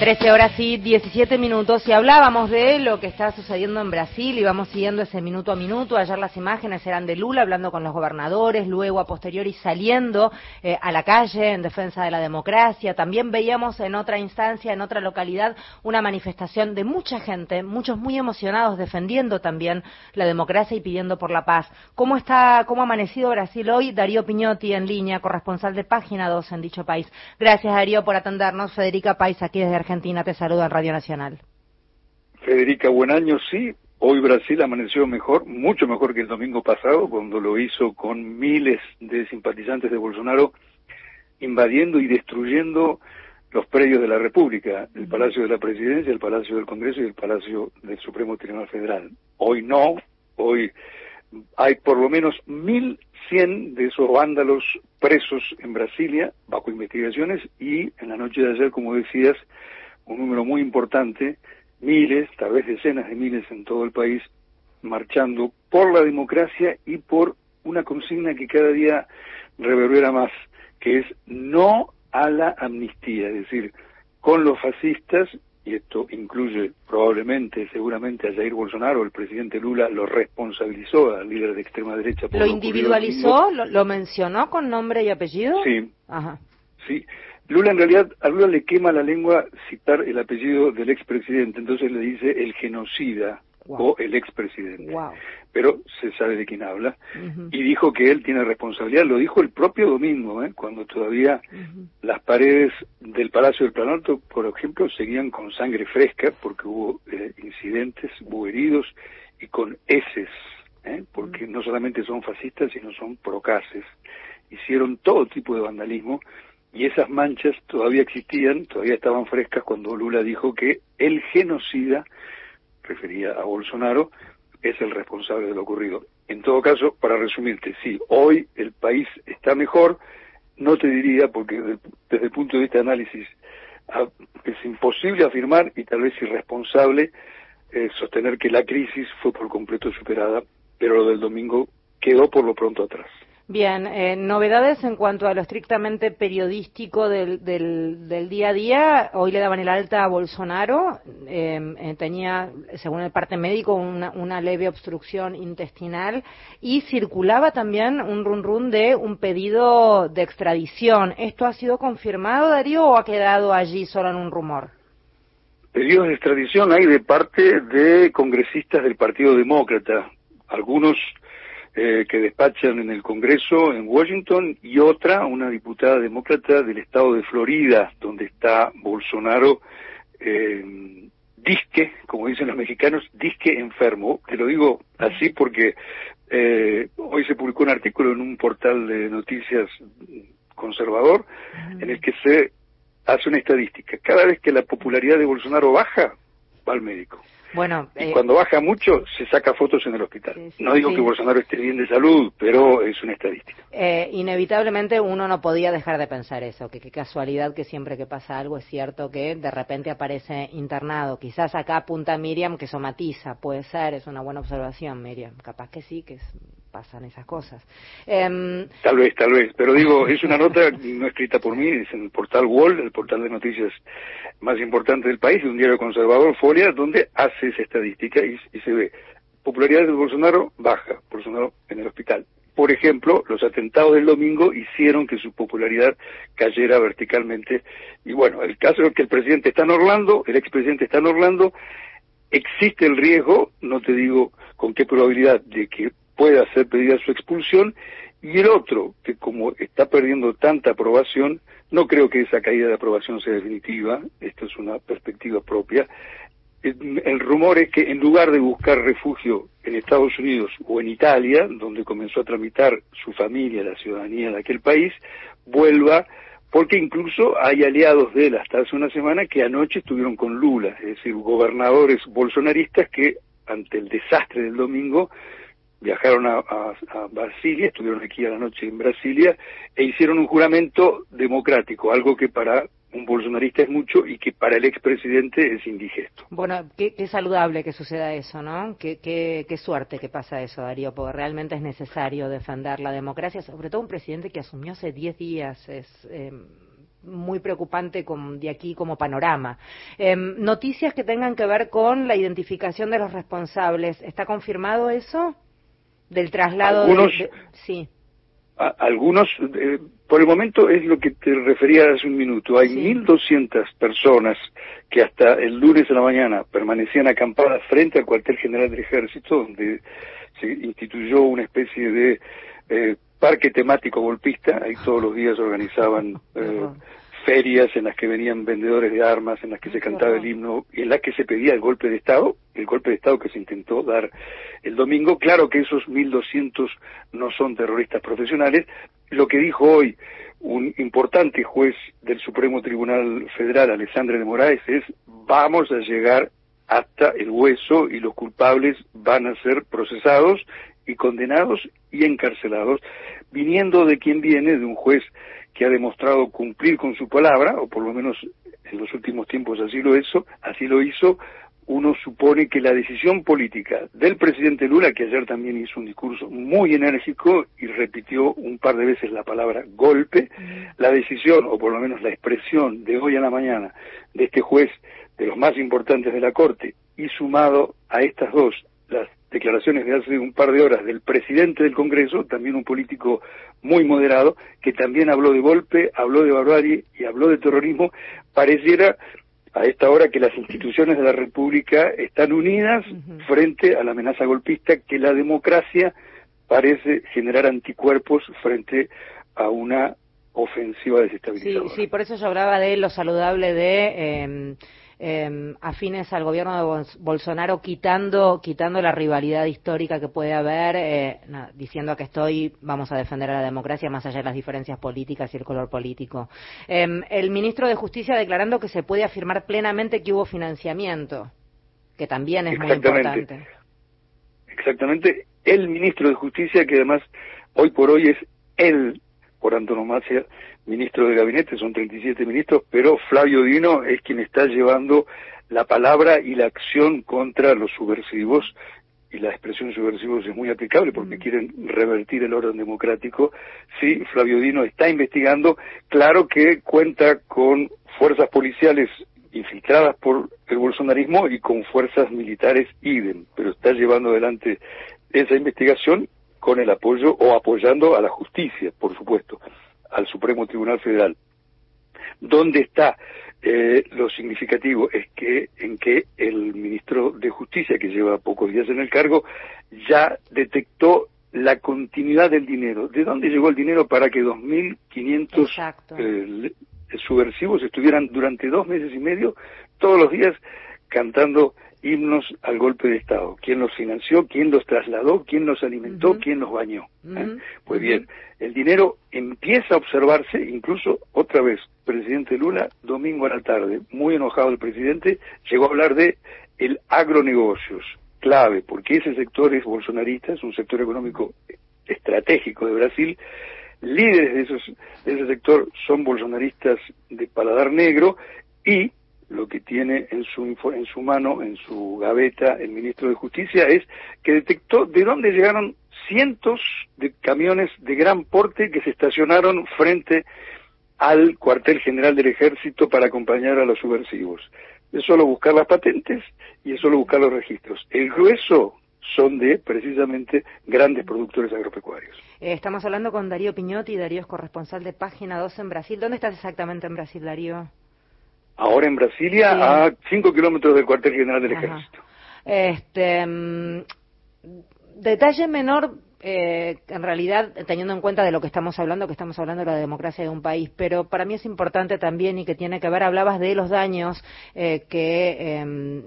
13 horas y 17 minutos y hablábamos de lo que está sucediendo en Brasil y vamos siguiendo ese minuto a minuto. Ayer las imágenes eran de Lula hablando con los gobernadores, luego a posteriori saliendo eh, a la calle en defensa de la democracia. También veíamos en otra instancia, en otra localidad, una manifestación de mucha gente, muchos muy emocionados defendiendo también la democracia y pidiendo por la paz. ¿Cómo está, cómo ha amanecido Brasil hoy? Darío Piñotti en línea, corresponsal de Página 2 en dicho país. Gracias Darío por atendernos. Federica País aquí desde Argentina. Argentina te saluda en Radio Nacional. Federica, buen año, sí. Hoy Brasil amaneció mejor, mucho mejor que el domingo pasado, cuando lo hizo con miles de simpatizantes de Bolsonaro invadiendo y destruyendo los predios de la República, el Palacio de la Presidencia, el Palacio del Congreso y el Palacio del Supremo Tribunal Federal. Hoy no, hoy hay por lo menos 1.100 de esos vándalos presos en Brasilia bajo investigaciones y en la noche de ayer, como decías, un número muy importante, miles, tal vez decenas de miles en todo el país, marchando por la democracia y por una consigna que cada día reverbera más, que es no a la amnistía, es decir, con los fascistas, y esto incluye probablemente, seguramente a Jair Bolsonaro, el presidente Lula lo responsabilizó al líder de extrema derecha. ¿Lo, individualizó? ¿Lo, ¿Lo, mencionó con nombre y apellido? Sí. Ajá. Sí. Lula en realidad, a Lula le quema la lengua citar el apellido del expresidente, entonces le dice el genocida o el expresidente. Wow. Pero se sabe de quién habla. Y dijo que él tiene responsabilidad, lo dijo el propio domingo, ¿eh? cuando todavía las paredes del Palacio del Planalto, por ejemplo, seguían con sangre fresca, porque hubo eh, incidentes, hubo heridos, y con heces, ¿eh? porque no solamente son fascistas, sino son procaces. Hicieron todo tipo de vandalismo y esas manchas todavía existían, todavía estaban frescas cuando Lula dijo que el genocida, refería a Bolsonaro, es el responsable de lo ocurrido. En todo caso, para resumirte, sí, hoy el país está mejor, no te diría, porque desde, el punto de vista de análisis es imposible afirmar y tal vez irresponsable eh, sostener que la crisis fue por completo superada, pero lo del domingo quedó por lo pronto atrás. Bien, eh, novedades en cuanto a lo estrictamente periodístico del, del, día a día. Hoy le daban el alta a Bolsonaro. Em, eh, tenía, según el parte médico, una, una, leve obstrucción intestinal y circulaba también un run run de un pedido de extradición. ¿Esto ha sido confirmado, Darío, o ha quedado allí solo en un rumor? Pedidos de extradición hay de parte de congresistas del Partido Demócrata. Algunos eh, que despachan en el Congreso en Washington y otra, una diputada demócrata del estado de Florida, donde está Bolsonaro, eh, disque, como dicen los mexicanos, disque enfermo. Te lo digo así porque eh, hoy se publicó un artículo en un portal de noticias conservador en el que se hace una estadística. Cada vez que la popularidad de Bolsonaro baja, va al médico. Bueno, y eh, cuando baja mucho, se saca fotos en el hospital. no digo que Bolsonaro esté bien de salud, pero es una estadística. Eh, inevitablemente uno no podía dejar de pensar eso, que qué casualidad que siempre que pasa algo es cierto que de repente aparece internado. Quizás acá apunta Miriam que somatiza, puede ser, es una buena observación, Miriam. Capaz que sí, que es pasan esas cosas. Em, tal vez, tal vez, pero digo, es una nota no escrita por mí, es en el portal Wall, el portal de noticias más importante del país, un diario conservador, Folia, donde hace esa estadística y, se ve popularidad de Bolsonaro baja, Bolsonaro en el hospital. Por ejemplo, los atentados del domingo hicieron que su popularidad cayera verticalmente. Y bueno, el caso es que el presidente está en Orlando, el expresidente está en Orlando, existe el riesgo, no te digo con qué probabilidad, de que puede hacer pedida su expulsión, y el otro, que como está perdiendo tanta aprobación, no creo que esa caída de aprobación sea definitiva, esto es una perspectiva propia, el rumor es que en lugar de buscar refugio en Estados Unidos o en Italia, donde comenzó a tramitar su familia la ciudadanía de aquel país, vuelva, porque incluso hay aliados de él hasta hace una semana que anoche estuvieron con Lula, es decir, gobernadores bolsonaristas que ante el desastre del domingo viajaron a, a, Brasilia, estuvieron aquí a la noche en Brasilia, e hicieron un juramento democrático, algo que para un bolsonarista es mucho y que para el expresidente es indigesto. Bueno, qué, saludable que suceda eso, ¿no? Qué, qué, suerte que pasa eso, Darío, porque realmente es necesario defender la democracia, sobre todo un presidente que asumió hace 10 días, es... Eh, muy preocupante de aquí como panorama. Em, noticias que tengan que ver con la identificación de los responsables. ¿Está confirmado eso? Del traslado de, Sí. algunos, eh, por el momento es lo que te refería hace un minuto. Hay 1.200 personas que hasta el lunes de la mañana permanecían acampadas frente al cuartel general del ejército, donde se instituyó una especie de eh, parque temático golpista, ahí todos los días organizaban eh, ferias en las que venían vendedores de armas, en las que se cantaba el himno y en las que se pedía el golpe de Estado, el golpe de Estado que se intentó dar el domingo. Claro que esos 1.200 no son terroristas profesionales. Lo que dijo hoy un importante juez del Supremo Tribunal Federal, Alessandra de Moraes, es vamos a llegar hasta el hueso y los culpables van a ser procesados y condenados y encarcelados, viniendo de quien viene, de un juez que ha demostrado cumplir con su palabra, o por lo menos en los últimos tiempos así lo hizo, así lo hizo, uno supone que la decisión política del presidente Lula, que ayer también hizo un discurso muy enérgico y repitió un par de veces la palabra golpe, la decisión, o por lo menos la expresión de hoy a la mañana de este juez de los más importantes de la Corte, y sumado a estas dos, las declaraciones de hace un par de horas del presidente del Congreso, también un político muy moderado, que también habló de golpe, habló de barbarie y habló de terrorismo, pareciera a esta hora que las instituciones de la República están unidas frente a la amenaza golpista que la democracia parece generar anticuerpos frente a una ofensiva desestabilizadora. Sí, sí, por eso yo hablaba de lo saludable de em, eh, afines al gobierno de Bolsonaro, quitando, quitando la rivalidad histórica que puede haber, eh, diciendo que estoy, vamos a defender a la democracia más allá de las diferencias políticas y el color político. Em, el ministro de Justicia declarando que se puede afirmar plenamente que hubo financiamiento, que también es muy importante. Exactamente. El ministro de Justicia, que además hoy por hoy es él, por antonomasia, ministro de gabinete, son 37 ministros, pero Flavio Dino es quien está llevando la palabra y la acción contra los subversivos, y la expresión subversivos es muy aplicable porque mm. quieren revertir el orden democrático. Sí, Flavio Dino está investigando, claro que cuenta con fuerzas policiales infiltradas por el bolsonarismo y con fuerzas militares idem, pero está llevando adelante esa investigación con el apoyo o apoyando a la justicia, por supuesto al Supremo Tribunal Federal. ¿Dónde está eh, lo significativo? Es que en que el ministro de Justicia, que lleva pocos días en el cargo, ya detectó la continuidad del dinero. ¿De dónde llegó el dinero para que 2.500 eh, subversivos estuvieran durante dos meses y medio todos los días cantando himnos al golpe de Estado. ¿Quién los financió? ¿Quién los trasladó? ¿Quién los alimentó? ¿Quién los bañó? ¿Eh? Pues bien, el dinero empieza a observarse, incluso otra vez, presidente Lula, domingo a la tarde, muy enojado el presidente, llegó a hablar de el agronegocios, clave, porque ese sector es bolsonarista, es un sector económico estratégico de Brasil, líderes de, esos, de ese sector son bolsonaristas de paladar negro y lo que tiene en su, en su mano, en su gaveta, el ministro de Justicia, es que detectó de dónde llegaron cientos de camiones de gran porte que se estacionaron frente al cuartel general del ejército para acompañar a los subversivos. Es solo buscar las patentes y es solo buscar los registros. El grueso son de precisamente grandes productores agropecuarios. Eh, estamos hablando con Darío Piñotti, Darío es corresponsal de Página 2 en Brasil. ¿Dónde estás exactamente en Brasil, Darío? Ahora en Brasilia, a 5 kilómetros del cuartel general del ejército. Este, mm, detalle menor, eh, en realidad, teniendo en cuenta de lo que estamos hablando, que estamos hablando de la democracia de un país, pero para mí es importante también y que tiene que ver, hablabas de los daños eh, que, em,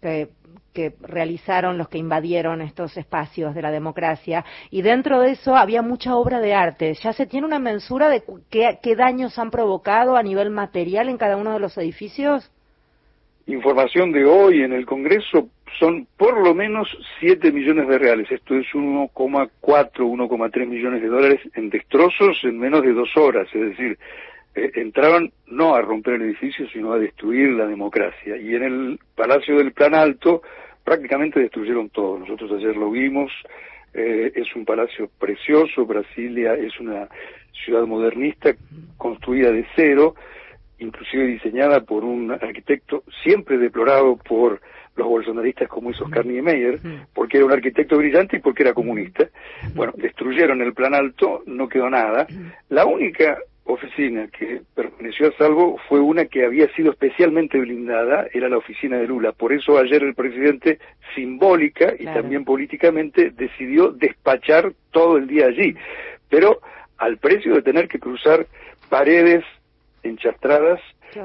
que que realizaron los que invadieron estos espacios de la democracia y dentro de eso había mucha obra de arte. ¿Ya se tiene una mensura de qué, qué daños han provocado a nivel material en cada uno de los edificios? Información de hoy en el Congreso son por lo menos 7 millones de reales. Esto es 1,4, 1,3 millones de dólares en destrozos en menos de dos horas. Es decir, eh, entraban no a romper el edificio, sino a destruir la democracia. Y en el Palacio del Plan Alto prácticamente destruyeron todo. Nosotros ayer lo vimos, eh, es un palacio precioso, Brasilia es una ciudad modernista construida de cero, inclusive diseñada por un arquitecto siempre deplorado por los bolsonaristas como hizo Oscar Niemeyer, porque era un arquitecto brillante y porque era comunista. Bueno, destruyeron el plan alto, no quedó nada. La única oficina que permaneció a salvo fue una que había sido especialmente blindada, era la oficina de Lula. Por eso ayer el presidente, simbólica y también políticamente, decidió despachar todo el día allí, pero al precio de tener que cruzar paredes enchastradas,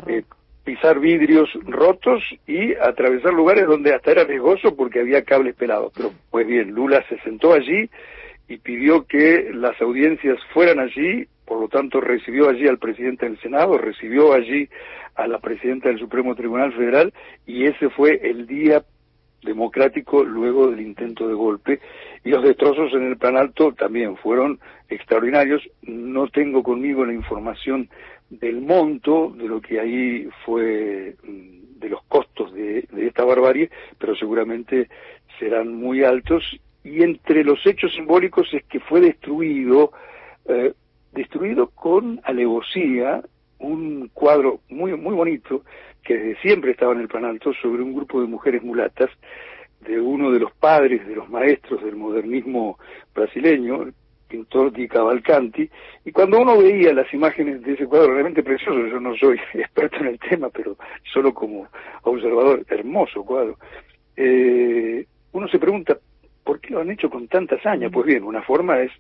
eh, pisar vidrios rotos y atravesar lugares donde hasta era riesgoso porque había cables pelados. Pero pues bien, Lula se sentó allí y pidió que las audiencias fueran allí por lo tanto recibió allí al presidente del Senado, recibió allí a la presidenta del Supremo Tribunal Federal y ese fue el día democrático luego del intento de golpe y los destrozos en el plan alto también fueron extraordinarios. No tengo conmigo la información del monto de lo que ahí fue mm, de los costos de, esta barbarie, pero seguramente serán muy altos y entre los hechos simbólicos es que fue destruido eh, destruido con alevosía un cuadro muy muy bonito que desde siempre estaba en el plan alto sobre un grupo de mujeres mulatas de uno de los padres de los maestros del modernismo brasileño, el pintor Di Cavalcanti, y cuando uno veía las imágenes de ese cuadro realmente precioso, yo no soy experto en el tema, pero solo como observador, hermoso cuadro, eh, uno se pregunta, ¿por qué lo han hecho con tanta hazaña? Pues bien, una forma es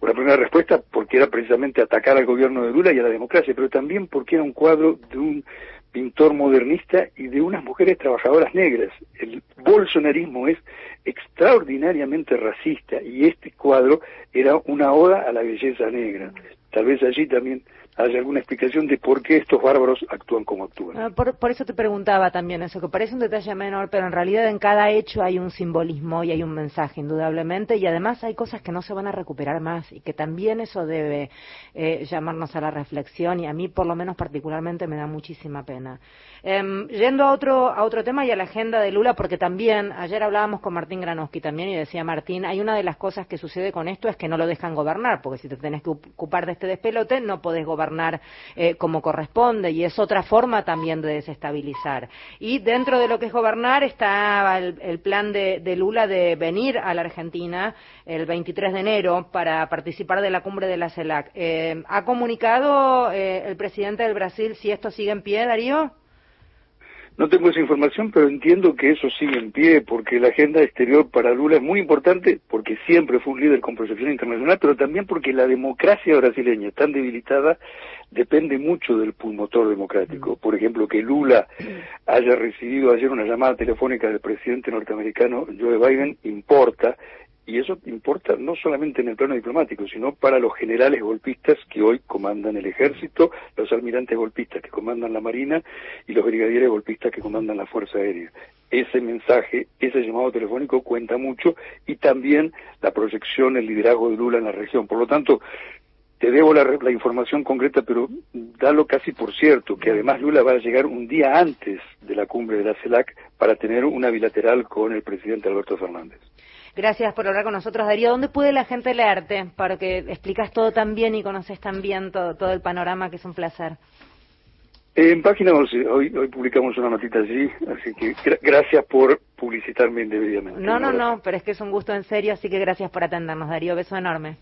una primera respuesta porque era precisamente atacar al gobierno de Lula y a la democracia, pero también porque era un cuadro de un pintor modernista y de unas mujeres trabajadoras negras. El bolsonarismo es extraordinariamente racista y este cuadro era una oda a la belleza negra. Tal vez allí también haya alguna explicación de por qué estos bárbaros actúan como actúan. Ah, por, eso te preguntaba también eso, que parece un detalle menor, pero en realidad en cada hecho hay un simbolismo y hay un mensaje, indudablemente, y además hay cosas que no se van a recuperar más y que también eso debe eh, llamarnos a la reflexión y a mí, por lo menos particularmente, me da muchísima pena. Em, yendo a otro, a otro tema y a la agenda de Lula, porque también ayer hablábamos con Martín Granowski también y decía Martín, hay una de las cosas que sucede con esto es que no lo dejan gobernar, porque si te tenés que ocupar de este despelote no podés gobernar eh, como corresponde y es otra forma también de desestabilizar. Y dentro de lo que es gobernar está el, plan de, Lula de venir a la Argentina el 23 de enero para participar de la cumbre de la CELAC. Eh, ¿Ha comunicado eh, el presidente del Brasil si esto sigue en pie, Darío? No tengo esa información, pero entiendo que eso sigue en pie, porque la agenda exterior para Lula es muy importante, porque siempre fue un líder con proyección internacional, pero también porque la democracia brasileña, tan debilitada, depende mucho del pulmotor democrático. Por ejemplo, que Lula haya recibido ayer una llamada telefónica del presidente norteamericano Joe Biden importa, y eso importa no solamente en el plano diplomático, sino para los generales golpistas que hoy comandan el ejército, los almirantes golpistas que comandan la marina y los brigadieres golpistas que comandan la Fuerza Aérea. Ese mensaje, ese llamado telefónico cuenta mucho y también la proyección, el liderazgo de Lula en la región. Por lo tanto, te debo la, la, información concreta, pero dalo casi por cierto, que además Lula va a llegar un día antes de la cumbre de la CELAC para tener una bilateral con el presidente Alberto Fernández. Gracias por hablar con nosotros, Darío. ¿Dónde puede la gente leerte? Para que explicas todo tan bien y conoces tan bien todo, todo el panorama, que es un placer. En página 11, hoy, hoy publicamos una notita allí, así que gracias por publicitarme indebidamente. No, no, no, pero es que es un gusto en serio, así que gracias por atendernos, Darío. Beso enorme.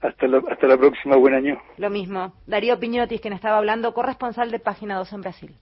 Hasta la, hasta la próxima, buen año. Lo mismo. Darío Piñotis, quien estaba hablando, corresponsal de Página 2 en Brasil.